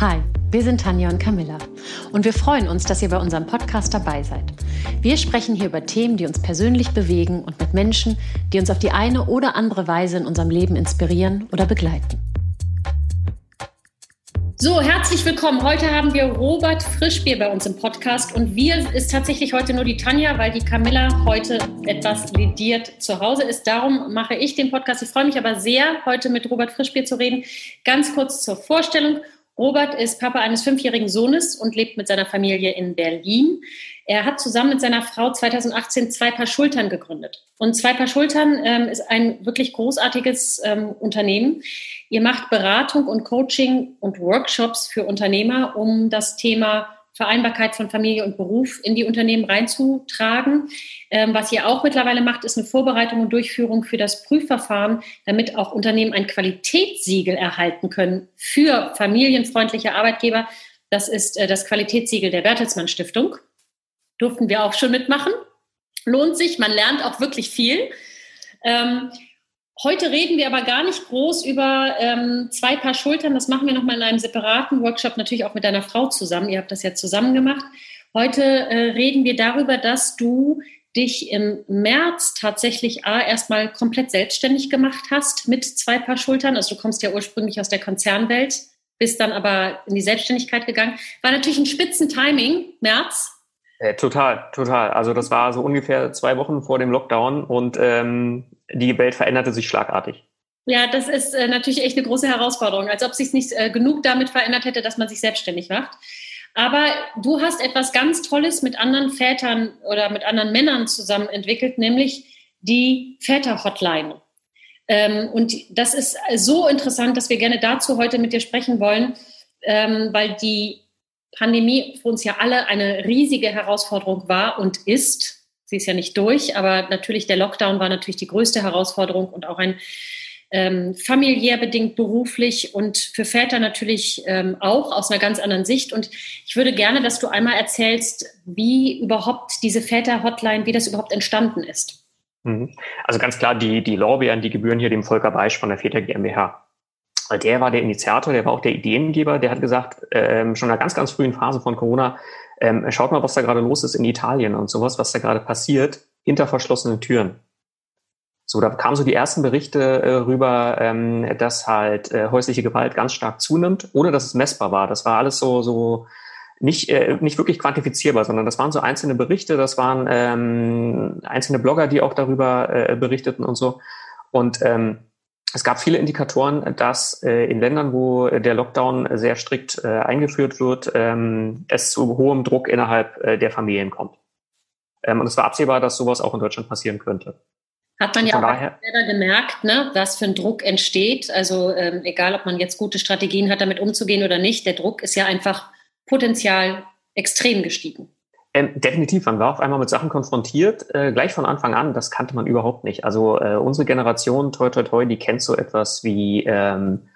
Hi, wir sind Tanja und Camilla und wir freuen uns, dass ihr bei unserem Podcast dabei seid. Wir sprechen hier über Themen, die uns persönlich bewegen und mit Menschen, die uns auf die eine oder andere Weise in unserem Leben inspirieren oder begleiten. So, herzlich willkommen. Heute haben wir Robert Frischbier bei uns im Podcast und wir ist tatsächlich heute nur die Tanja, weil die Camilla heute etwas lidiert zu Hause ist. Darum mache ich den Podcast. Ich freue mich aber sehr, heute mit Robert Frischbier zu reden. Ganz kurz zur Vorstellung. Robert ist Papa eines fünfjährigen Sohnes und lebt mit seiner Familie in Berlin. Er hat zusammen mit seiner Frau 2018 zwei Paar Schultern gegründet. Und zwei Paar Schultern ähm, ist ein wirklich großartiges ähm, Unternehmen. Ihr macht Beratung und Coaching und Workshops für Unternehmer, um das Thema Vereinbarkeit von Familie und Beruf in die Unternehmen reinzutragen. Ähm, was ihr auch mittlerweile macht, ist eine Vorbereitung und Durchführung für das Prüfverfahren, damit auch Unternehmen ein Qualitätssiegel erhalten können für familienfreundliche Arbeitgeber. Das ist äh, das Qualitätssiegel der Bertelsmann Stiftung. Durften wir auch schon mitmachen. Lohnt sich, man lernt auch wirklich viel. Ähm, Heute reden wir aber gar nicht groß über ähm, zwei Paar Schultern. Das machen wir nochmal in einem separaten Workshop, natürlich auch mit deiner Frau zusammen. Ihr habt das ja zusammen gemacht. Heute äh, reden wir darüber, dass du dich im März tatsächlich A, erstmal komplett selbstständig gemacht hast mit zwei Paar Schultern. Also du kommst ja ursprünglich aus der Konzernwelt, bist dann aber in die Selbstständigkeit gegangen. War natürlich ein Spitzentiming, März. Äh, total, total. Also das war so ungefähr zwei Wochen vor dem Lockdown und ähm, die Welt veränderte sich schlagartig. Ja, das ist äh, natürlich echt eine große Herausforderung, als ob sich nicht äh, genug damit verändert hätte, dass man sich selbstständig macht. Aber du hast etwas ganz Tolles mit anderen Vätern oder mit anderen Männern zusammen entwickelt, nämlich die Väter-Hotline. Ähm, und das ist so interessant, dass wir gerne dazu heute mit dir sprechen wollen, ähm, weil die Pandemie für uns ja alle eine riesige Herausforderung war und ist. Sie ist ja nicht durch, aber natürlich der Lockdown war natürlich die größte Herausforderung und auch ein ähm, familiär bedingt beruflich und für Väter natürlich ähm, auch aus einer ganz anderen Sicht. Und ich würde gerne, dass du einmal erzählst, wie überhaupt diese Väter-Hotline, wie das überhaupt entstanden ist. Mhm. Also ganz klar, die, die Lorbeeren, die gebühren hier dem Volker Beisch von der Väter GmbH. Der war der Initiator, der war auch der Ideengeber, der hat gesagt, ähm, schon in einer ganz, ganz frühen Phase von Corona, ähm, schaut mal, was da gerade los ist in Italien und sowas, was da gerade passiert, hinter verschlossenen Türen. So, da kamen so die ersten Berichte äh, rüber, ähm, dass halt äh, häusliche Gewalt ganz stark zunimmt, ohne dass es messbar war. Das war alles so, so nicht, äh, nicht wirklich quantifizierbar, sondern das waren so einzelne Berichte, das waren ähm, einzelne Blogger, die auch darüber äh, berichteten und so. Und ähm, es gab viele Indikatoren, dass äh, in Ländern, wo der Lockdown sehr strikt äh, eingeführt wird, ähm, es zu hohem Druck innerhalb äh, der Familien kommt. Ähm, und es war absehbar, dass sowas auch in Deutschland passieren könnte. Hat man ja auch daher, selber gemerkt, ne, was für ein Druck entsteht. Also ähm, egal, ob man jetzt gute Strategien hat, damit umzugehen oder nicht, der Druck ist ja einfach potenziell extrem gestiegen. Ähm, definitiv, man war auf einmal mit Sachen konfrontiert, äh, gleich von Anfang an, das kannte man überhaupt nicht. Also äh, unsere Generation, toi toi toi, die kennt so etwas wie ähm,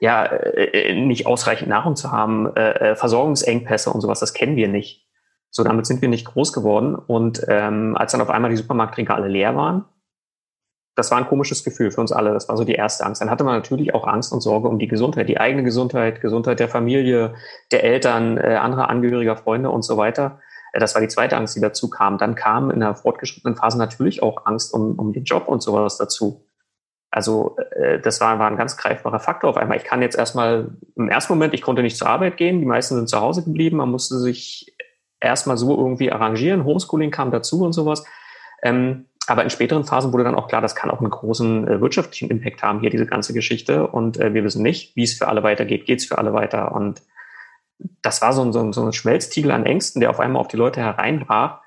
ja, äh, nicht ausreichend Nahrung zu haben, äh, äh, Versorgungsengpässe und sowas, das kennen wir nicht. So, damit sind wir nicht groß geworden. Und ähm, als dann auf einmal die Supermarktregale leer waren, das war ein komisches Gefühl für uns alle. Das war so die erste Angst. Dann hatte man natürlich auch Angst und Sorge um die Gesundheit, die eigene Gesundheit, Gesundheit der Familie, der Eltern, äh, anderer Angehöriger, Freunde und so weiter. Äh, das war die zweite Angst, die dazu kam. Dann kam in der fortgeschrittenen Phase natürlich auch Angst um, um den Job und sowas dazu. Also äh, das war, war ein ganz greifbarer Faktor auf einmal. Ich kann jetzt erstmal, im ersten Moment, ich konnte nicht zur Arbeit gehen, die meisten sind zu Hause geblieben, man musste sich erstmal so irgendwie arrangieren, Homeschooling kam dazu und sowas. Ähm, aber in späteren Phasen wurde dann auch klar, das kann auch einen großen äh, wirtschaftlichen Impact haben, hier diese ganze Geschichte. Und äh, wir wissen nicht, wie es für alle weitergeht, geht es für alle weiter. Und das war so ein, so, ein, so ein Schmelztiegel an Ängsten, der auf einmal auf die Leute hereinbrach,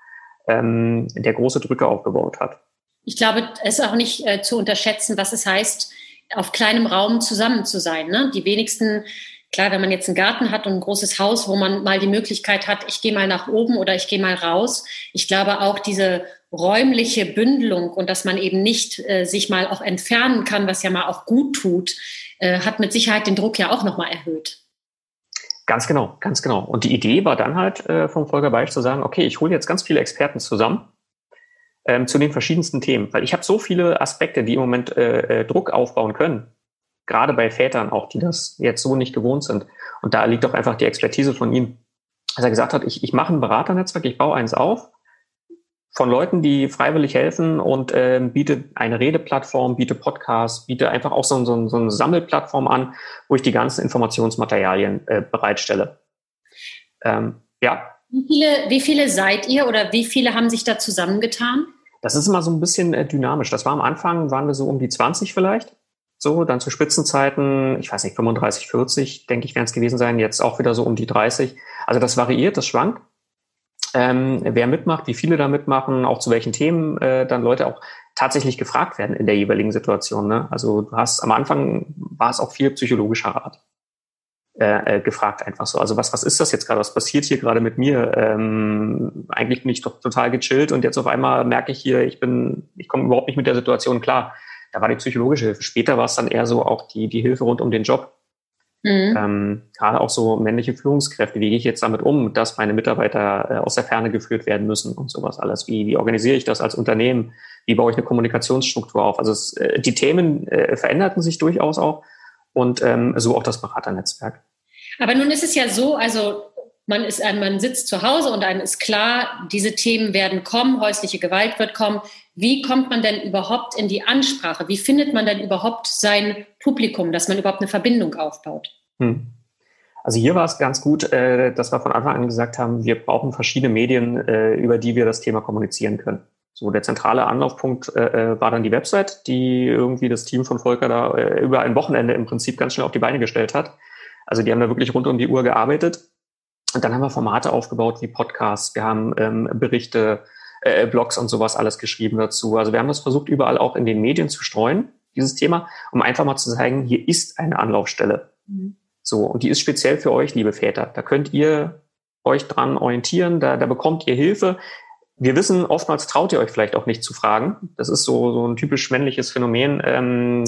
ähm, der große Drücke aufgebaut hat. Ich glaube, es ist auch nicht äh, zu unterschätzen, was es heißt, auf kleinem Raum zusammen zu sein. Ne? Die wenigsten, klar, wenn man jetzt einen Garten hat und ein großes Haus, wo man mal die Möglichkeit hat, ich gehe mal nach oben oder ich gehe mal raus. Ich glaube auch diese räumliche Bündelung und dass man eben nicht äh, sich mal auch entfernen kann, was ja mal auch gut tut, äh, hat mit Sicherheit den Druck ja auch nochmal erhöht. Ganz genau, ganz genau. Und die Idee war dann halt äh, vom Volker Beisch zu sagen, okay, ich hole jetzt ganz viele Experten zusammen ähm, zu den verschiedensten Themen, weil ich habe so viele Aspekte, die im Moment äh, äh, Druck aufbauen können. gerade bei Vätern auch, die das jetzt so nicht gewohnt sind. Und da liegt auch einfach die Expertise von ihm, dass er gesagt hat, ich, ich mache ein Beraternetzwerk, ich baue eins auf von Leuten, die freiwillig helfen und äh, biete eine Redeplattform, biete Podcasts, biete einfach auch so, so, so eine Sammelplattform an, wo ich die ganzen Informationsmaterialien äh, bereitstelle. Ähm, ja. Wie viele, wie viele seid ihr oder wie viele haben sich da zusammengetan? Das ist immer so ein bisschen äh, dynamisch. Das war am Anfang, waren wir so um die 20 vielleicht. So, dann zu Spitzenzeiten, ich weiß nicht, 35, 40, denke ich, werden es gewesen sein. Jetzt auch wieder so um die 30. Also das variiert, das schwankt. Ähm, wer mitmacht, wie viele da mitmachen, auch zu welchen Themen äh, dann Leute auch tatsächlich gefragt werden in der jeweiligen Situation. Ne? Also du hast am Anfang war es auch viel psychologischer Rat äh, äh, gefragt einfach so. Also was was ist das jetzt gerade? Was passiert hier gerade mit mir? Ähm, eigentlich bin ich doch total gechillt und jetzt auf einmal merke ich hier, ich bin, ich komme überhaupt nicht mit der Situation klar da war die psychologische Hilfe. Später war es dann eher so auch die, die Hilfe rund um den Job. Mhm. Ähm, gerade auch so männliche Führungskräfte. Wie gehe ich jetzt damit um, dass meine Mitarbeiter äh, aus der Ferne geführt werden müssen und sowas alles? Wie, wie organisiere ich das als Unternehmen? Wie baue ich eine Kommunikationsstruktur auf? Also es, äh, die Themen äh, veränderten sich durchaus auch und ähm, so auch das Beraternetzwerk. Aber nun ist es ja so, also man, ist, man sitzt zu Hause und einem ist klar, diese Themen werden kommen, häusliche Gewalt wird kommen. Wie kommt man denn überhaupt in die Ansprache? Wie findet man denn überhaupt sein Publikum, dass man überhaupt eine Verbindung aufbaut? Hm. Also hier war es ganz gut, äh, dass wir von Anfang an gesagt haben, wir brauchen verschiedene Medien, äh, über die wir das Thema kommunizieren können. So der zentrale Anlaufpunkt äh, war dann die Website, die irgendwie das Team von Volker da über ein Wochenende im Prinzip ganz schnell auf die Beine gestellt hat. Also die haben da wirklich rund um die Uhr gearbeitet. Und dann haben wir Formate aufgebaut wie Podcasts, wir haben ähm, Berichte, äh, Blogs und sowas alles geschrieben dazu. Also wir haben das versucht, überall auch in den Medien zu streuen, dieses Thema, um einfach mal zu zeigen, hier ist eine Anlaufstelle. Mhm. So, und die ist speziell für euch, liebe Väter. Da könnt ihr euch dran orientieren, da, da bekommt ihr Hilfe. Wir wissen, oftmals traut ihr euch vielleicht auch nicht zu fragen. Das ist so, so ein typisch männliches Phänomen. Ähm,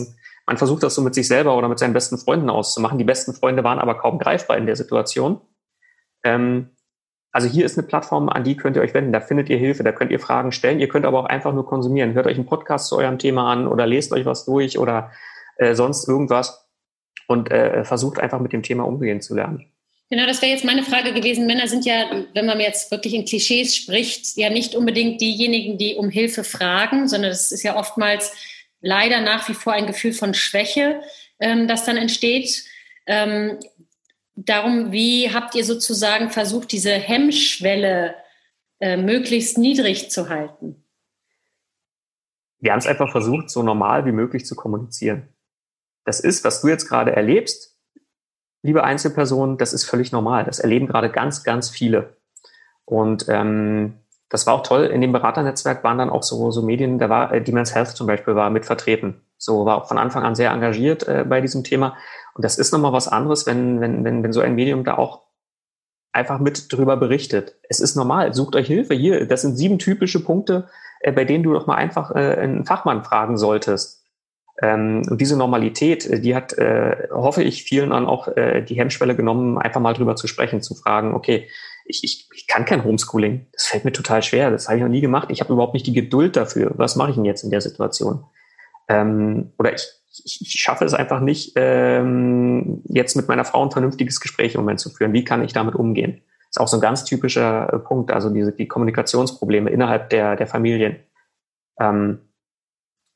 man versucht das so mit sich selber oder mit seinen besten Freunden auszumachen. Die besten Freunde waren aber kaum greifbar in der Situation. Ähm, also hier ist eine Plattform, an die könnt ihr euch wenden. Da findet ihr Hilfe, da könnt ihr Fragen stellen. Ihr könnt aber auch einfach nur konsumieren. Hört euch einen Podcast zu eurem Thema an oder lest euch was durch oder äh, sonst irgendwas und äh, versucht einfach mit dem Thema umgehen zu lernen. Genau, das wäre jetzt meine Frage gewesen. Männer sind ja, wenn man jetzt wirklich in Klischees spricht, ja nicht unbedingt diejenigen, die um Hilfe fragen, sondern es ist ja oftmals leider nach wie vor ein Gefühl von Schwäche, ähm, das dann entsteht. Ähm, darum, wie habt ihr sozusagen versucht, diese Hemmschwelle äh, möglichst niedrig zu halten? Wir haben es einfach versucht, so normal wie möglich zu kommunizieren. Das ist, was du jetzt gerade erlebst, liebe Einzelperson, das ist völlig normal. Das erleben gerade ganz, ganz viele. Und ähm, das war auch toll. In dem Beraternetzwerk waren dann auch so, so Medien, da war äh, Demen's Health zum Beispiel war mit vertreten. So war auch von Anfang an sehr engagiert äh, bei diesem Thema. Und das ist nochmal was anderes, wenn, wenn, wenn, wenn so ein Medium da auch einfach mit drüber berichtet. Es ist normal, sucht euch Hilfe. Hier, das sind sieben typische Punkte, äh, bei denen du doch mal einfach äh, einen Fachmann fragen solltest. Ähm, und diese Normalität, äh, die hat, äh, hoffe ich, vielen dann auch äh, die Hemmschwelle genommen, einfach mal drüber zu sprechen, zu fragen, okay, ich, ich, ich kann kein Homeschooling. Das fällt mir total schwer. Das habe ich noch nie gemacht. Ich habe überhaupt nicht die Geduld dafür. Was mache ich denn jetzt in der Situation? Ähm, oder ich, ich, schaffe es einfach nicht, ähm, jetzt mit meiner Frau ein vernünftiges Gespräch im Moment zu führen. Wie kann ich damit umgehen? ist auch so ein ganz typischer äh, Punkt, also diese die Kommunikationsprobleme innerhalb der, der Familien. Ähm,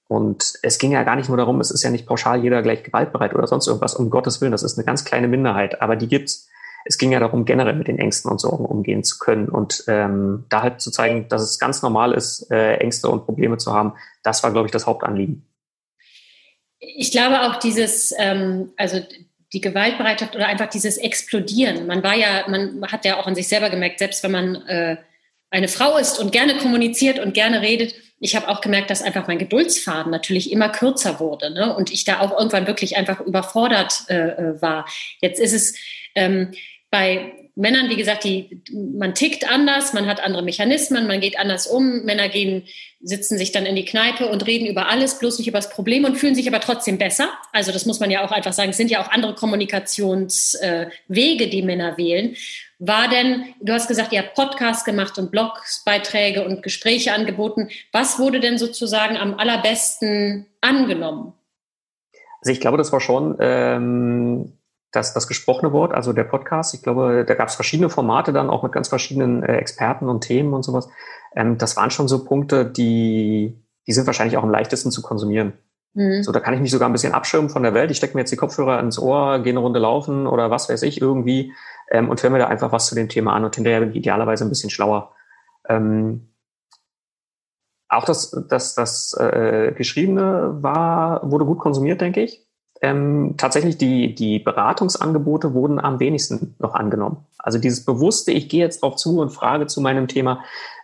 und es ging ja gar nicht nur darum, es ist ja nicht pauschal jeder gleich gewaltbereit oder sonst irgendwas, um Gottes Willen, das ist eine ganz kleine Minderheit, aber die gibt's. Es ging ja darum, generell mit den Ängsten und Sorgen umgehen zu können und ähm, da halt zu zeigen, dass es ganz normal ist, äh, Ängste und Probleme zu haben. Das war, glaube ich, das Hauptanliegen ich glaube auch dieses, ähm, also die Gewaltbereitschaft oder einfach dieses Explodieren. Man war ja, man hat ja auch an sich selber gemerkt, selbst wenn man äh, eine Frau ist und gerne kommuniziert und gerne redet, ich habe auch gemerkt, dass einfach mein Geduldsfaden natürlich immer kürzer wurde ne? und ich da auch irgendwann wirklich einfach überfordert äh, äh war. Jetzt ist es ähm, bei Männern, wie gesagt, die, man tickt anders, man hat andere Mechanismen, man geht anders um. Männer gehen, sitzen sich dann in die Kneipe und reden über alles, bloß nicht über das Problem und fühlen sich aber trotzdem besser. Also das muss man ja auch einfach sagen. Es sind ja auch andere Kommunikationswege, äh, die Männer wählen. War denn, du hast gesagt, ihr habt Podcasts gemacht und Blogsbeiträge und Gespräche angeboten. Was wurde denn sozusagen am allerbesten angenommen? Also ich glaube, das war schon ähm, das, das gesprochene Wort, also der Podcast. Ich glaube, da gab es verschiedene Formate dann auch mit ganz verschiedenen äh, Experten und Themen und sowas. Ähm, das waren schon so Punkte, die, die sind wahrscheinlich auch am leichtesten zu konsumieren. Mhm. So, da kann ich mich sogar ein bisschen abschirmen von der Welt. Ich stecke mir jetzt die Kopfhörer ins Ohr, gehe eine Runde laufen oder was weiß ich irgendwie ähm, und höre mir da einfach was zu dem Thema an und hinterher bin ich idealerweise ein bisschen schlauer. Ähm, auch das, das, das äh, Geschriebene war, wurde gut konsumiert, denke ich. Ähm, tatsächlich die, die Beratungsangebote wurden am wenigsten noch angenommen. Also dieses bewusste, ich gehe jetzt drauf zu und frage zu meinem Thema,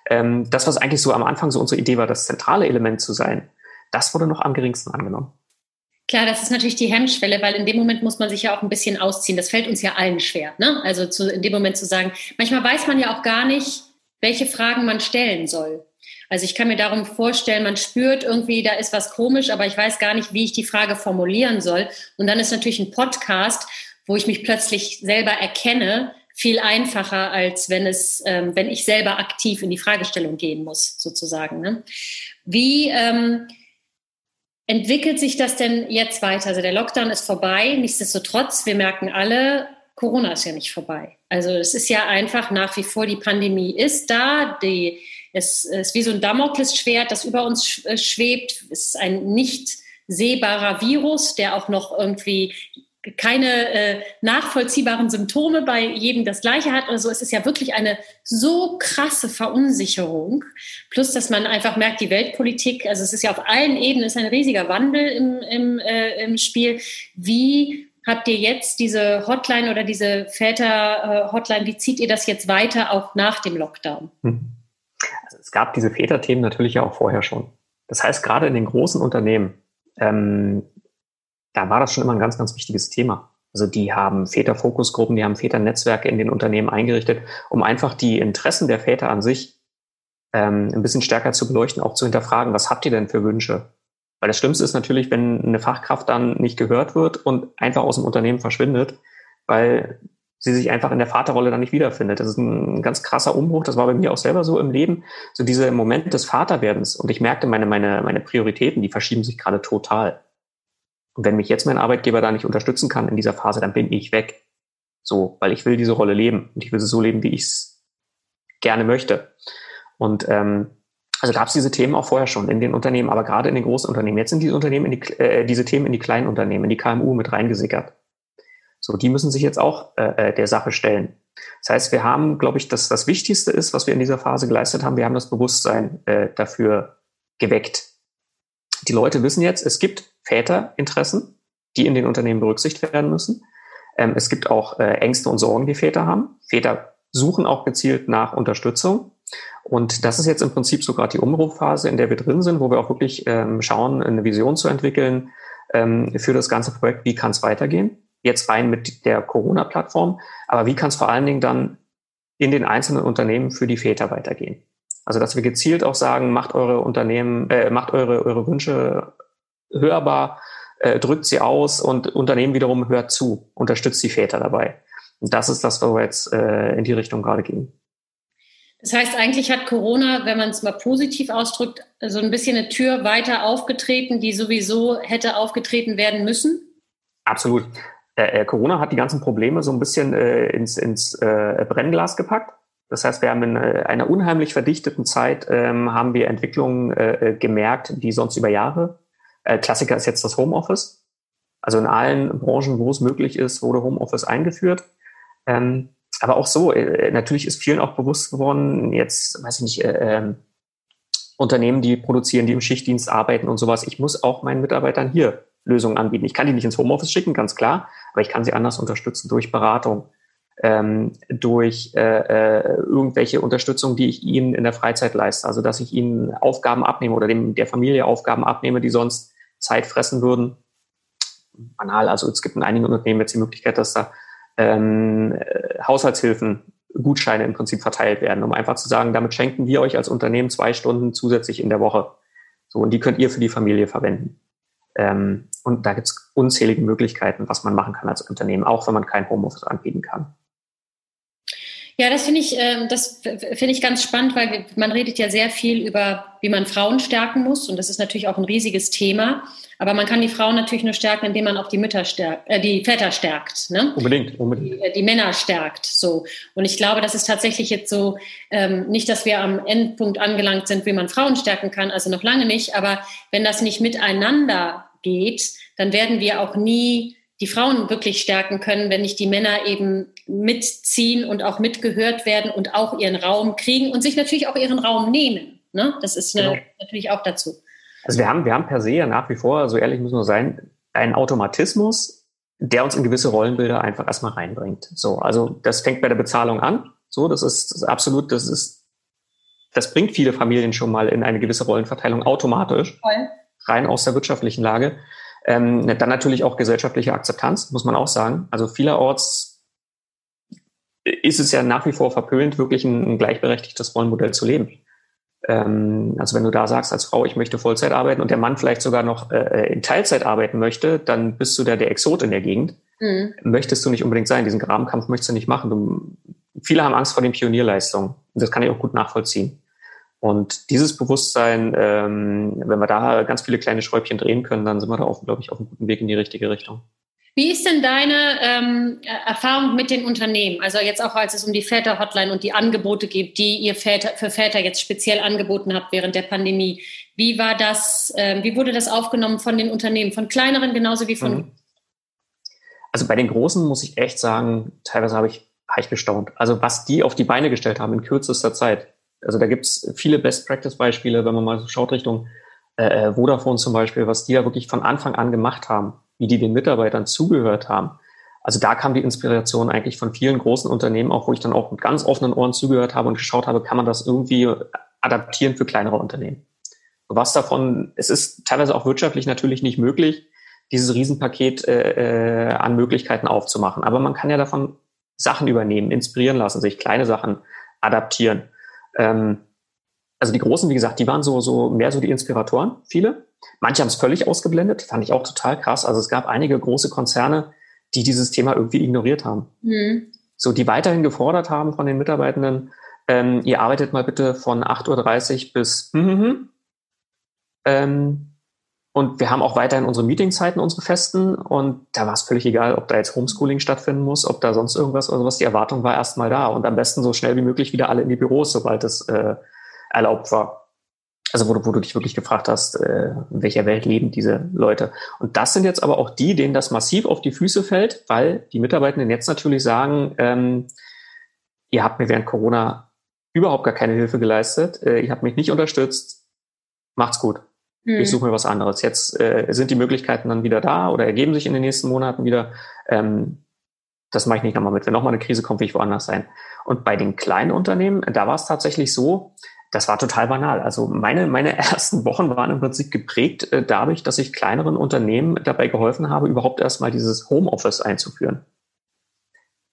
ähm, das, was eigentlich so am Anfang so unsere Idee war, das zentrale Element zu sein, das wurde noch am geringsten angenommen. Klar, das ist natürlich die Hemmschwelle, weil in dem Moment muss man sich ja auch ein bisschen ausziehen. Das fällt uns ja allen schwer. Ne? Also zu, in dem Moment zu sagen, manchmal weiß man ja auch gar nicht, welche Fragen man stellen soll. Also ich kann mir darum vorstellen, man spürt irgendwie, da ist was komisch, aber ich weiß gar nicht, wie ich die Frage formulieren soll. Und dann ist natürlich ein Podcast, wo ich mich plötzlich selber erkenne, viel einfacher, als wenn es, ähm, wenn ich selber aktiv in die Fragestellung gehen muss, sozusagen. Ne? Wie ähm, entwickelt sich das denn jetzt weiter? Also der Lockdown ist vorbei. Nichtsdestotrotz, wir merken alle, Corona ist ja nicht vorbei. Also es ist ja einfach nach wie vor die Pandemie ist da. Die, es ist wie so ein Damoklesschwert, das über uns äh, schwebt. Es ist ein nicht sehbarer Virus, der auch noch irgendwie keine äh, nachvollziehbaren Symptome bei jedem das gleiche hat oder so. Es ist ja wirklich eine so krasse Verunsicherung. Plus, dass man einfach merkt, die Weltpolitik, also es ist ja auf allen Ebenen, ist ein riesiger Wandel im, im, äh, im Spiel. Wie habt ihr jetzt diese Hotline oder diese Väter-Hotline, wie zieht ihr das jetzt weiter auch nach dem Lockdown? Hm. Es gab diese Väter-Themen natürlich ja auch vorher schon. Das heißt, gerade in den großen Unternehmen, ähm, da war das schon immer ein ganz, ganz wichtiges Thema. Also die haben Väterfokusgruppen, die haben Väternetzwerke in den Unternehmen eingerichtet, um einfach die Interessen der Väter an sich ähm, ein bisschen stärker zu beleuchten, auch zu hinterfragen, was habt ihr denn für Wünsche? Weil das Schlimmste ist natürlich, wenn eine Fachkraft dann nicht gehört wird und einfach aus dem Unternehmen verschwindet, weil sie sich einfach in der Vaterrolle dann nicht wiederfindet. Das ist ein ganz krasser Umbruch. Das war bei mir auch selber so im Leben. So dieser Moment des Vaterwerdens. Und ich merkte, meine, meine, meine Prioritäten, die verschieben sich gerade total. Und wenn mich jetzt mein Arbeitgeber da nicht unterstützen kann in dieser Phase, dann bin ich weg. So, weil ich will diese Rolle leben und ich will sie so leben, wie ich es gerne möchte. Und ähm, also gab es diese Themen auch vorher schon in den Unternehmen, aber gerade in den großen Unternehmen. Jetzt sind diese Unternehmen in die, äh, diese Themen in die kleinen Unternehmen, in die KMU mit reingesickert. So, die müssen sich jetzt auch äh, äh, der Sache stellen. Das heißt, wir haben, glaube ich, dass das Wichtigste ist, was wir in dieser Phase geleistet haben, wir haben das Bewusstsein äh, dafür geweckt. Die Leute wissen jetzt, es gibt Väterinteressen, die in den Unternehmen berücksichtigt werden müssen. Ähm, es gibt auch äh, Ängste und Sorgen, die Väter haben. Väter suchen auch gezielt nach Unterstützung. Und das ist jetzt im Prinzip so gerade die Umbruchphase, in der wir drin sind, wo wir auch wirklich ähm, schauen, eine Vision zu entwickeln ähm, für das ganze Projekt. Wie kann es weitergehen? Jetzt rein mit der Corona-Plattform, aber wie kann es vor allen Dingen dann in den einzelnen Unternehmen für die Väter weitergehen? Also dass wir gezielt auch sagen, macht eure Unternehmen, äh, macht eure, eure Wünsche hörbar, äh, drückt sie aus und Unternehmen wiederum hört zu, unterstützt die Väter dabei. Und das ist das, wo wir jetzt äh, in die Richtung gerade gehen. Das heißt, eigentlich hat Corona, wenn man es mal positiv ausdrückt, so ein bisschen eine Tür weiter aufgetreten, die sowieso hätte aufgetreten werden müssen? Absolut. Äh, äh Corona hat die ganzen Probleme so ein bisschen äh, ins, ins äh, Brennglas gepackt. Das heißt, wir haben in äh, einer unheimlich verdichteten Zeit ähm, haben wir Entwicklungen äh, gemerkt, die sonst über Jahre äh, Klassiker ist jetzt das Homeoffice. Also in allen Branchen, wo es möglich ist, wurde Homeoffice eingeführt. Ähm, aber auch so, äh, natürlich ist vielen auch bewusst geworden, jetzt, weiß ich nicht, äh, äh, Unternehmen, die produzieren, die im Schichtdienst arbeiten und sowas. Ich muss auch meinen Mitarbeitern hier Lösungen anbieten. Ich kann die nicht ins Homeoffice schicken, ganz klar, aber ich kann sie anders unterstützen durch Beratung, ähm, durch äh, äh, irgendwelche Unterstützung, die ich ihnen in der Freizeit leiste. Also dass ich ihnen Aufgaben abnehme oder dem der Familie Aufgaben abnehme, die sonst Zeit fressen würden. Banal, also es gibt in einigen Unternehmen jetzt die Möglichkeit, dass da ähm, Haushaltshilfen, Gutscheine im Prinzip verteilt werden, um einfach zu sagen, damit schenken wir euch als Unternehmen zwei Stunden zusätzlich in der Woche. So, und die könnt ihr für die Familie verwenden. Ähm, und da gibt es unzählige Möglichkeiten, was man machen kann als Unternehmen, auch wenn man kein Homeoffice anbieten kann. Ja, das finde ich, äh, das finde ich ganz spannend, weil man redet ja sehr viel über, wie man Frauen stärken muss. Und das ist natürlich auch ein riesiges Thema. Aber man kann die Frauen natürlich nur stärken, indem man auch die Mütter stärkt, äh, die Väter stärkt. Ne? Unbedingt, unbedingt. Die, äh, die, Männer stärkt. So. Und ich glaube, das ist tatsächlich jetzt so, ähm, nicht, dass wir am Endpunkt angelangt sind, wie man Frauen stärken kann, also noch lange nicht. Aber wenn das nicht miteinander geht, dann werden wir auch nie die Frauen wirklich stärken können, wenn nicht die Männer eben mitziehen und auch mitgehört werden und auch ihren Raum kriegen und sich natürlich auch ihren Raum nehmen. Ne? Das ist eine, genau. natürlich auch dazu. Also wir haben, wir haben per se ja nach wie vor, so ehrlich müssen wir sein, einen Automatismus, der uns in gewisse Rollenbilder einfach erstmal reinbringt. So, also das fängt bei der Bezahlung an. So, das ist, das ist absolut, das ist, das bringt viele Familien schon mal in eine gewisse Rollenverteilung automatisch. Voll. Rein aus der wirtschaftlichen Lage. Ähm, dann natürlich auch gesellschaftliche Akzeptanz, muss man auch sagen. Also vielerorts ist es ja nach wie vor verpönt, wirklich ein, ein gleichberechtigtes Rollenmodell zu leben. Ähm, also wenn du da sagst als Frau, ich möchte Vollzeit arbeiten und der Mann vielleicht sogar noch äh, in Teilzeit arbeiten möchte, dann bist du da der Exot in der Gegend. Mhm. Möchtest du nicht unbedingt sein. Diesen Grabenkampf möchtest du nicht machen. Du, viele haben Angst vor den Pionierleistungen. Das kann ich auch gut nachvollziehen. Und dieses Bewusstsein, ähm, wenn wir da ganz viele kleine Schräubchen drehen können, dann sind wir da, auch, glaube ich, auf einem guten Weg in die richtige Richtung. Wie ist denn deine ähm, Erfahrung mit den Unternehmen? Also jetzt auch, als es um die Väter-Hotline und die Angebote gibt, die ihr Väter, für Väter jetzt speziell angeboten habt während der Pandemie. Wie war das, ähm, wie wurde das aufgenommen von den Unternehmen, von kleineren genauso wie von? Mhm. Also bei den Großen muss ich echt sagen, teilweise habe ich, habe ich gestaunt. Also was die auf die Beine gestellt haben in kürzester Zeit. Also da gibt's viele Best-Practice-Beispiele, wenn man mal so schaut Richtung äh, äh, Vodafone zum Beispiel, was die da wirklich von Anfang an gemacht haben, wie die den Mitarbeitern zugehört haben. Also da kam die Inspiration eigentlich von vielen großen Unternehmen, auch wo ich dann auch mit ganz offenen Ohren zugehört habe und geschaut habe, kann man das irgendwie adaptieren für kleinere Unternehmen. Was davon, es ist teilweise auch wirtschaftlich natürlich nicht möglich, dieses Riesenpaket äh, äh, an Möglichkeiten aufzumachen. Aber man kann ja davon Sachen übernehmen, inspirieren lassen, sich kleine Sachen adaptieren. Ähm, also die Großen, wie gesagt, die waren so, so mehr so die Inspiratoren, viele. Manche haben es völlig ausgeblendet, fand ich auch total krass. Also es gab einige große Konzerne, die dieses Thema irgendwie ignoriert haben. Mhm. So, die weiterhin gefordert haben von den Mitarbeitenden, ähm, ihr arbeitet mal bitte von 8.30 Uhr bis hm, hm, hm. ähm, und wir haben auch weiterhin unsere Meetingzeiten, unsere festen. Und da war es völlig egal, ob da jetzt Homeschooling stattfinden muss, ob da sonst irgendwas oder sowas. Die Erwartung war erstmal da. Und am besten so schnell wie möglich wieder alle in die Büros, sobald es äh, erlaubt war. Also wo du, wo du dich wirklich gefragt hast, äh, in welcher Welt leben diese Leute. Und das sind jetzt aber auch die, denen das massiv auf die Füße fällt, weil die Mitarbeitenden jetzt natürlich sagen, ähm, ihr habt mir während Corona überhaupt gar keine Hilfe geleistet, äh, ihr habt mich nicht unterstützt, macht's gut. Hm. Ich suche mir was anderes. Jetzt äh, sind die Möglichkeiten dann wieder da oder ergeben sich in den nächsten Monaten wieder. Ähm, das mache ich nicht nochmal mit. Wenn nochmal eine Krise kommt, will ich woanders sein. Und bei den kleinen Unternehmen, da war es tatsächlich so, das war total banal. Also meine, meine ersten Wochen waren im Prinzip geprägt äh, dadurch, dass ich kleineren Unternehmen dabei geholfen habe, überhaupt erstmal dieses Homeoffice einzuführen.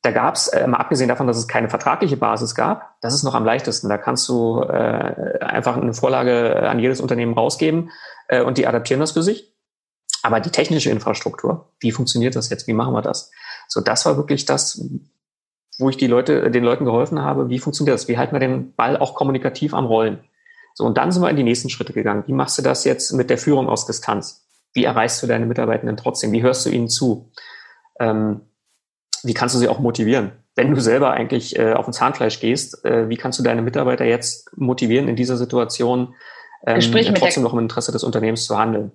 Da gab es, äh, mal abgesehen davon, dass es keine vertragliche Basis gab, das ist noch am leichtesten. Da kannst du äh, einfach eine Vorlage an jedes Unternehmen rausgeben äh, und die adaptieren das für sich. Aber die technische Infrastruktur, wie funktioniert das jetzt? Wie machen wir das? So, das war wirklich das, wo ich die Leute, den Leuten geholfen habe. Wie funktioniert das? Wie halten wir den Ball auch kommunikativ am Rollen? So, und dann sind wir in die nächsten Schritte gegangen. Wie machst du das jetzt mit der Führung aus Distanz? Wie erreichst du deine Mitarbeitenden trotzdem? Wie hörst du ihnen zu? Ähm, wie kannst du sie auch motivieren? Wenn du selber eigentlich äh, auf ein Zahnfleisch gehst, äh, wie kannst du deine Mitarbeiter jetzt motivieren, in dieser Situation ähm, trotzdem noch im Interesse des Unternehmens zu handeln?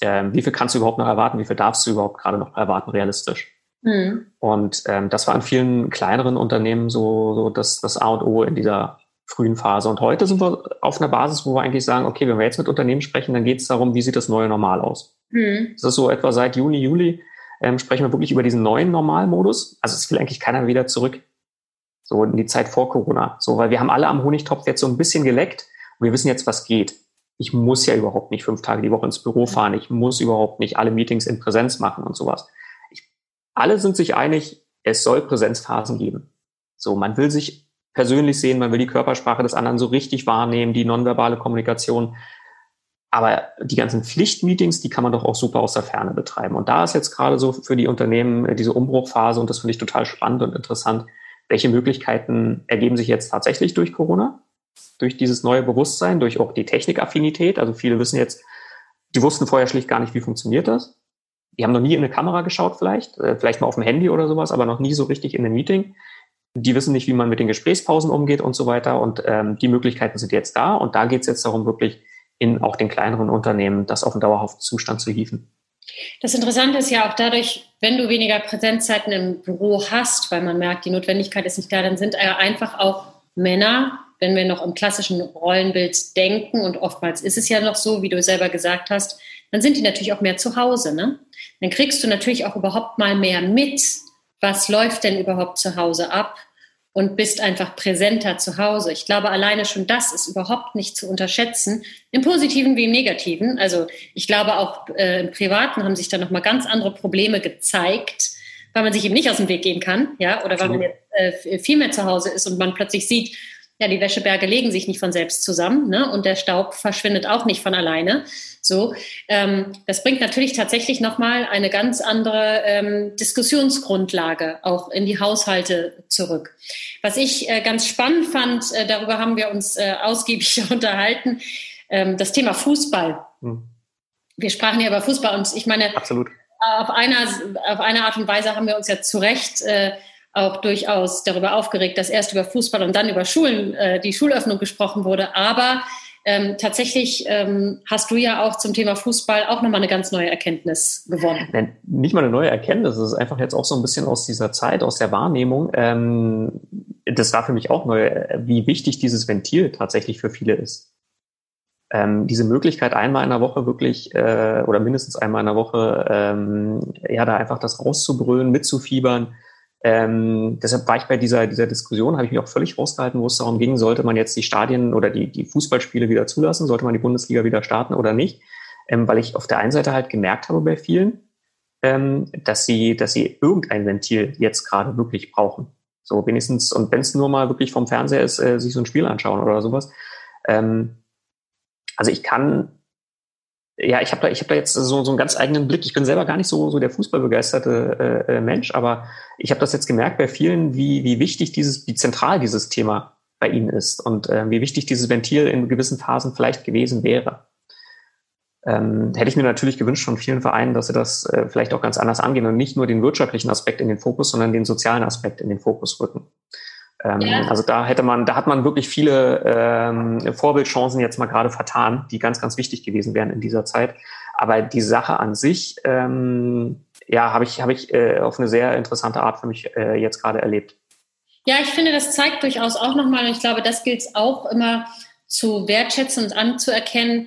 Ähm, wie viel kannst du überhaupt noch erwarten? Wie viel darfst du überhaupt gerade noch erwarten, realistisch? Mhm. Und ähm, das war in vielen kleineren Unternehmen so, so das, das A und O in dieser frühen Phase. Und heute sind wir auf einer Basis, wo wir eigentlich sagen, okay, wenn wir jetzt mit Unternehmen sprechen, dann geht es darum, wie sieht das neue Normal aus? Mhm. Das ist so etwa seit Juni, Juli ähm, sprechen wir wirklich über diesen neuen Normalmodus. Also es will eigentlich keiner wieder zurück. So in die Zeit vor Corona. So, weil wir haben alle am Honigtopf jetzt so ein bisschen geleckt und wir wissen jetzt, was geht. Ich muss ja überhaupt nicht fünf Tage die Woche ins Büro fahren. Ich muss überhaupt nicht alle Meetings in Präsenz machen und sowas. Alle sind sich einig, es soll Präsenzphasen geben. So, man will sich persönlich sehen, man will die Körpersprache des anderen so richtig wahrnehmen, die nonverbale Kommunikation. Aber die ganzen Pflichtmeetings, die kann man doch auch super aus der Ferne betreiben. Und da ist jetzt gerade so für die Unternehmen äh, diese Umbruchphase, und das finde ich total spannend und interessant, welche Möglichkeiten ergeben sich jetzt tatsächlich durch Corona, durch dieses neue Bewusstsein, durch auch die Technikaffinität. Also viele wissen jetzt, die wussten vorher schlicht gar nicht, wie funktioniert das. Die haben noch nie in eine Kamera geschaut vielleicht, äh, vielleicht mal auf dem Handy oder sowas, aber noch nie so richtig in einem Meeting. Die wissen nicht, wie man mit den Gesprächspausen umgeht und so weiter. Und ähm, die Möglichkeiten sind jetzt da. Und da geht es jetzt darum, wirklich in auch den kleineren Unternehmen das auf einen dauerhaften Zustand zu hieven. Das Interessante ist ja auch dadurch, wenn du weniger Präsenzzeiten im Büro hast, weil man merkt, die Notwendigkeit ist nicht da, dann sind einfach auch Männer, wenn wir noch im klassischen Rollenbild denken, und oftmals ist es ja noch so, wie du selber gesagt hast, dann sind die natürlich auch mehr zu Hause. Ne? Dann kriegst du natürlich auch überhaupt mal mehr mit, was läuft denn überhaupt zu Hause ab und bist einfach präsenter zu Hause. Ich glaube, alleine schon das ist überhaupt nicht zu unterschätzen, im Positiven wie im Negativen. Also ich glaube, auch äh, im Privaten haben sich da nochmal ganz andere Probleme gezeigt, weil man sich eben nicht aus dem Weg gehen kann, ja, oder weil man jetzt äh, viel mehr zu Hause ist und man plötzlich sieht, ja, die Wäscheberge legen sich nicht von selbst zusammen, ne? Und der Staub verschwindet auch nicht von alleine. So, ähm, das bringt natürlich tatsächlich nochmal eine ganz andere ähm, Diskussionsgrundlage auch in die Haushalte zurück. Was ich äh, ganz spannend fand, äh, darüber haben wir uns äh, ausgiebig unterhalten, ähm, das Thema Fußball. Hm. Wir sprachen ja über Fußball und ich meine, Absolut. Auf einer, auf eine Art und Weise haben wir uns ja zu Recht äh, auch durchaus darüber aufgeregt, dass erst über Fußball und dann über Schulen, äh, die Schulöffnung gesprochen wurde. Aber ähm, tatsächlich ähm, hast du ja auch zum Thema Fußball auch nochmal eine ganz neue Erkenntnis gewonnen. Nein, nicht mal eine neue Erkenntnis, es ist einfach jetzt auch so ein bisschen aus dieser Zeit, aus der Wahrnehmung. Ähm, das war für mich auch neu, wie wichtig dieses Ventil tatsächlich für viele ist. Ähm, diese Möglichkeit, einmal in der Woche wirklich äh, oder mindestens einmal in der Woche, ähm, ja, da einfach das rauszubrüllen, mitzufiebern, ähm, deshalb war ich bei dieser, dieser Diskussion, habe ich mich auch völlig rausgehalten, wo es darum ging, sollte man jetzt die Stadien oder die, die Fußballspiele wieder zulassen, sollte man die Bundesliga wieder starten oder nicht, ähm, weil ich auf der einen Seite halt gemerkt habe bei vielen, ähm, dass sie, dass sie irgendein Ventil jetzt gerade wirklich brauchen. So wenigstens, und wenn es nur mal wirklich vom Fernseher ist, äh, sich so ein Spiel anschauen oder sowas. Ähm, also ich kann ja, ich habe da, ich hab da jetzt so, so einen ganz eigenen Blick. Ich bin selber gar nicht so, so der fußballbegeisterte äh, äh, Mensch, aber ich habe das jetzt gemerkt bei vielen, wie, wie wichtig dieses, wie zentral dieses Thema bei ihnen ist und äh, wie wichtig dieses Ventil in gewissen Phasen vielleicht gewesen wäre. Ähm, hätte ich mir natürlich gewünscht von vielen Vereinen, dass sie das äh, vielleicht auch ganz anders angehen und nicht nur den wirtschaftlichen Aspekt in den Fokus, sondern den sozialen Aspekt in den Fokus rücken. Ähm, ja. Also da hätte man, da hat man wirklich viele ähm, Vorbildchancen jetzt mal gerade vertan, die ganz, ganz wichtig gewesen wären in dieser Zeit. Aber die Sache an sich, ähm, ja, habe ich, habe ich äh, auf eine sehr interessante Art für mich äh, jetzt gerade erlebt. Ja, ich finde, das zeigt durchaus auch nochmal, und ich glaube, das gilt es auch immer zu wertschätzen und anzuerkennen,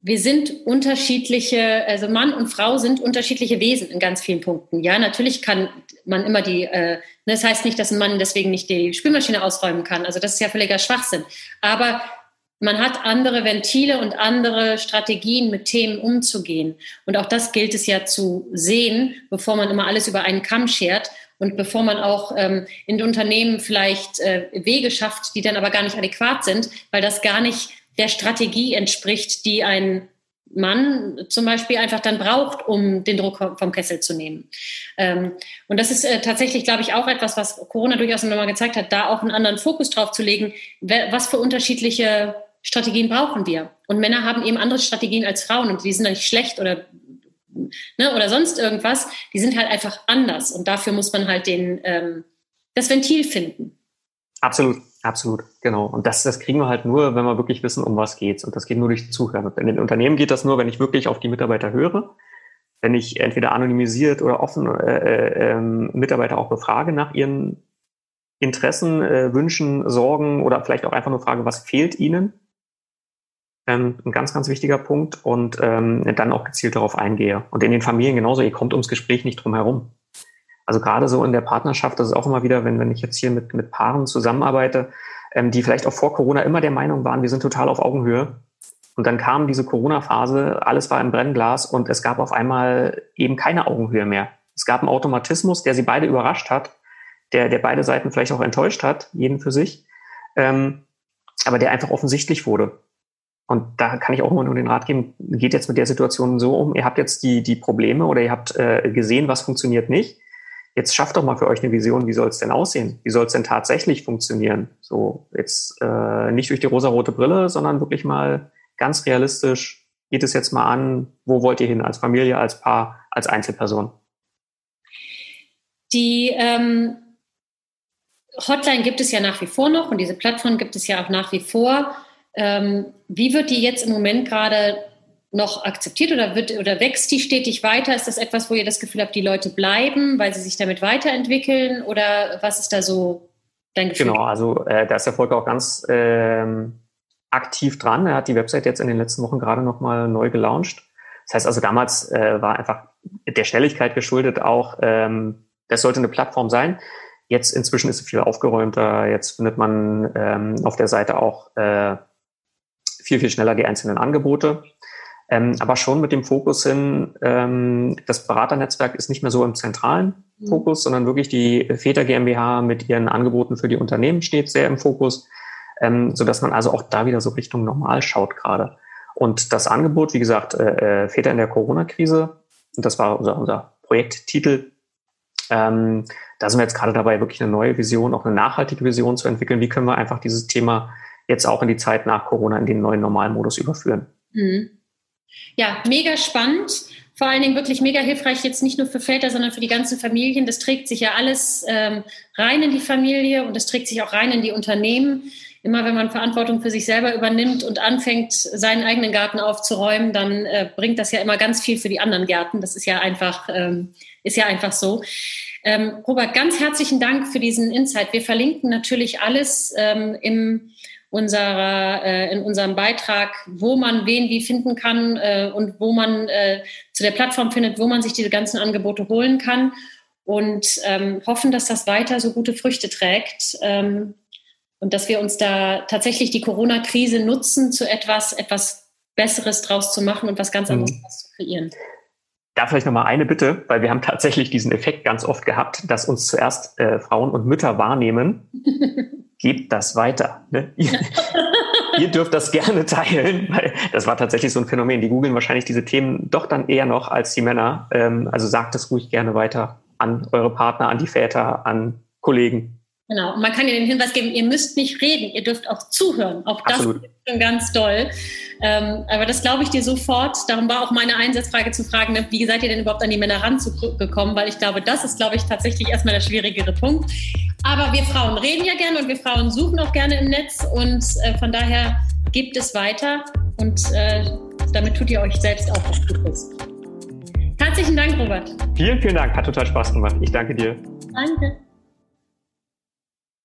wir sind unterschiedliche, also Mann und Frau sind unterschiedliche Wesen in ganz vielen Punkten. Ja, natürlich kann man immer die, äh, ne, das heißt nicht, dass ein Mann deswegen nicht die Spülmaschine ausräumen kann. Also das ist ja völliger Schwachsinn. Aber man hat andere Ventile und andere Strategien, mit Themen umzugehen. Und auch das gilt es ja zu sehen, bevor man immer alles über einen Kamm schert und bevor man auch ähm, in Unternehmen vielleicht äh, Wege schafft, die dann aber gar nicht adäquat sind, weil das gar nicht der Strategie entspricht, die ein Mann zum Beispiel einfach dann braucht, um den Druck vom Kessel zu nehmen. Ähm, und das ist äh, tatsächlich, glaube ich, auch etwas, was Corona durchaus nochmal gezeigt hat, da auch einen anderen Fokus drauf zu legen, was für unterschiedliche Strategien brauchen wir. Und Männer haben eben andere Strategien als Frauen und die sind dann nicht schlecht oder, ne, oder sonst irgendwas. Die sind halt einfach anders und dafür muss man halt den, ähm, das Ventil finden. Absolut. Absolut, genau. Und das, das kriegen wir halt nur, wenn wir wirklich wissen, um was geht's. Und das geht nur durch Zuhören. In den Unternehmen geht das nur, wenn ich wirklich auf die Mitarbeiter höre, wenn ich entweder anonymisiert oder offen äh, äh, ähm, Mitarbeiter auch befrage nach ihren Interessen, äh, Wünschen, Sorgen oder vielleicht auch einfach nur frage, was fehlt ihnen. Ähm, ein ganz, ganz wichtiger Punkt. Und ähm, dann auch gezielt darauf eingehe. Und in den Familien genauso, ihr kommt ums Gespräch nicht drum herum. Also gerade so in der Partnerschaft, das ist auch immer wieder, wenn, wenn ich jetzt hier mit, mit Paaren zusammenarbeite, ähm, die vielleicht auch vor Corona immer der Meinung waren, wir sind total auf Augenhöhe. Und dann kam diese Corona-Phase, alles war im Brennglas und es gab auf einmal eben keine Augenhöhe mehr. Es gab einen Automatismus, der sie beide überrascht hat, der, der beide Seiten vielleicht auch enttäuscht hat, jeden für sich, ähm, aber der einfach offensichtlich wurde. Und da kann ich auch immer nur den Rat geben, geht jetzt mit der Situation so um, ihr habt jetzt die, die Probleme oder ihr habt äh, gesehen, was funktioniert nicht jetzt schafft doch mal für euch eine Vision, wie soll es denn aussehen? Wie soll es denn tatsächlich funktionieren? So jetzt äh, nicht durch die rosarote Brille, sondern wirklich mal ganz realistisch, geht es jetzt mal an, wo wollt ihr hin als Familie, als Paar, als Einzelperson? Die ähm, Hotline gibt es ja nach wie vor noch und diese Plattform gibt es ja auch nach wie vor. Ähm, wie wird die jetzt im Moment gerade noch akzeptiert oder, wird, oder wächst die stetig weiter? Ist das etwas, wo ihr das Gefühl habt, die Leute bleiben, weil sie sich damit weiterentwickeln? Oder was ist da so dein Gefühl? Genau, also äh, da ist der Volker auch ganz ähm, aktiv dran. Er hat die Website jetzt in den letzten Wochen gerade nochmal neu gelauncht. Das heißt also, damals äh, war einfach der Schnelligkeit geschuldet auch, ähm, das sollte eine Plattform sein. Jetzt inzwischen ist es viel aufgeräumter. Jetzt findet man ähm, auf der Seite auch äh, viel, viel schneller die einzelnen Angebote. Ähm, aber schon mit dem Fokus hin, ähm, das Beraternetzwerk ist nicht mehr so im zentralen mhm. Fokus, sondern wirklich die Väter GmbH mit ihren Angeboten für die Unternehmen steht sehr im Fokus, ähm, so dass man also auch da wieder so Richtung normal schaut gerade. Und das Angebot, wie gesagt, äh, äh Väter in der Corona-Krise, das war unser, unser Projekttitel, ähm, da sind wir jetzt gerade dabei, wirklich eine neue Vision, auch eine nachhaltige Vision zu entwickeln. Wie können wir einfach dieses Thema jetzt auch in die Zeit nach Corona in den neuen Normalmodus überführen? Mhm. Ja, mega spannend. Vor allen Dingen wirklich mega hilfreich, jetzt nicht nur für Väter, sondern für die ganzen Familien. Das trägt sich ja alles ähm, rein in die Familie und das trägt sich auch rein in die Unternehmen. Immer wenn man Verantwortung für sich selber übernimmt und anfängt, seinen eigenen Garten aufzuräumen, dann äh, bringt das ja immer ganz viel für die anderen Gärten. Das ist ja einfach, ähm, ist ja einfach so. Ähm, Robert, ganz herzlichen Dank für diesen Insight. Wir verlinken natürlich alles ähm, im unserer, äh, in unserem Beitrag, wo man wen wie finden kann äh, und wo man äh, zu der Plattform findet, wo man sich diese ganzen Angebote holen kann und ähm, hoffen, dass das weiter so gute Früchte trägt ähm, und dass wir uns da tatsächlich die Corona-Krise nutzen, zu etwas, etwas Besseres draus zu machen und was ganz anderes mhm. zu kreieren. Da vielleicht nochmal eine Bitte, weil wir haben tatsächlich diesen Effekt ganz oft gehabt, dass uns zuerst äh, Frauen und Mütter wahrnehmen gebt das weiter. Ne? Ihr, dürft das gerne teilen, weil das war tatsächlich so ein Phänomen. Die googeln wahrscheinlich diese Themen doch dann eher noch als die Männer. Ähm, also sagt es ruhig gerne weiter an eure Partner, an die Väter, an Kollegen. Genau, und man kann ihr den Hinweis geben, ihr müsst nicht reden, ihr dürft auch zuhören. Auch das Absolut. ist schon ganz toll. Ähm, aber das glaube ich dir sofort. Darum war auch meine Einsatzfrage zu fragen, ne, wie seid ihr denn überhaupt an die Männer ranzugekommen? Weil ich glaube, das ist, glaube ich, tatsächlich erstmal der schwierigere Punkt. Aber wir Frauen reden ja gerne und wir Frauen suchen auch gerne im Netz und äh, von daher gibt es weiter und äh, damit tut ihr euch selbst auch was Gutes. Herzlichen Dank, Robert. Vielen, vielen Dank. Hat total Spaß gemacht. Ich danke dir. Danke.